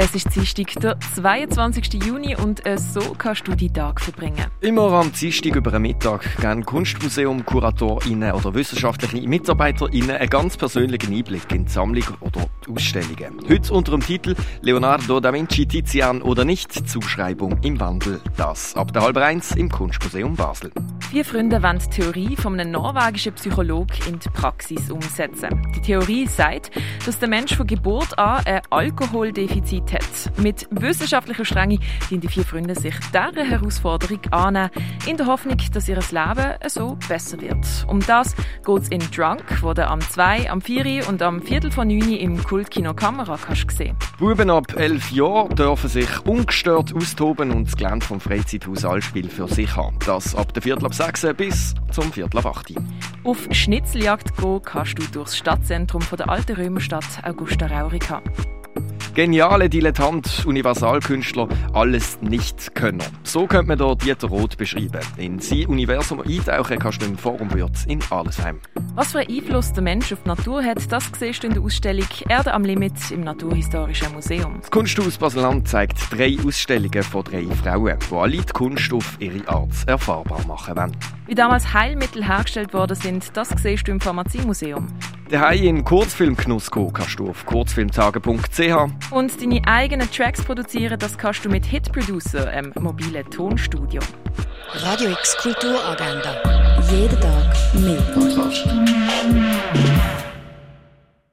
Es ist Dienstag, der 22. Juni und äh, so kannst du die Tag verbringen. Immer am Dienstag über den Mittag geben Kunstmuseum, KuratorInnen oder wissenschaftliche MitarbeiterInnen einen ganz persönlichen Einblick in die Sammlung oder die Ausstellungen. Heute unter dem Titel Leonardo da Vinci, Tizian oder nicht, Zuschreibung im Wandel. Das ab der halb eins im Kunstmuseum Basel. Vier Freunde wollen die Theorie von einem norwegischen Psychologen in die Praxis umsetzen. Die Theorie sagt, dass der Mensch von Geburt an ein Alkoholdefizit hat. Mit wissenschaftlicher Strenge die die vier Freunde sich dieser Herausforderung annehmen, in der Hoffnung, dass ihr Leben so besser wird. Um das geht es in Drunk, wo du am 2, am 4 und am Viertel von 9 im Kultkino Kamera kannst sehen. Buben ab 11 Jahren dürfen sich ungestört austoben und das Gelände vom Freizeithaus Allspiel für sich haben. Das ab der Viertel ab 6 bis zum Viertel ab 8. Auf Schnitzeljagd gehen kannst du durchs Stadtzentrum von der alten Römerstadt Augusta Raurica. Geniale Dilettant, Universalkünstler, alles nicht können. So könnte man hier Dieter Roth beschreiben. In sein Universum eintauchen kannst du im Forum Würz in Allesheim. Was für einen Einfluss der Mensch auf die Natur hat, das siehst du in der Ausstellung Erde am Limit im Naturhistorischen Museum. Das Kunsthaus Baseland zeigt drei Ausstellungen von drei Frauen, die alle die Kunst auf ihre Art erfahrbar machen wollen. Wie damals Heilmittel hergestellt worden sind, das siehst du im Pharmaziemuseum. Daheim in Kurzfilmgenuss gehen kannst du auf kurzfilmtage.ch. Und deine eigenen Tracks produzieren, das kannst du mit Hit Producer, einem mobilen Tonstudio. Radio X Kulturagenda. Jeden Tag mehr.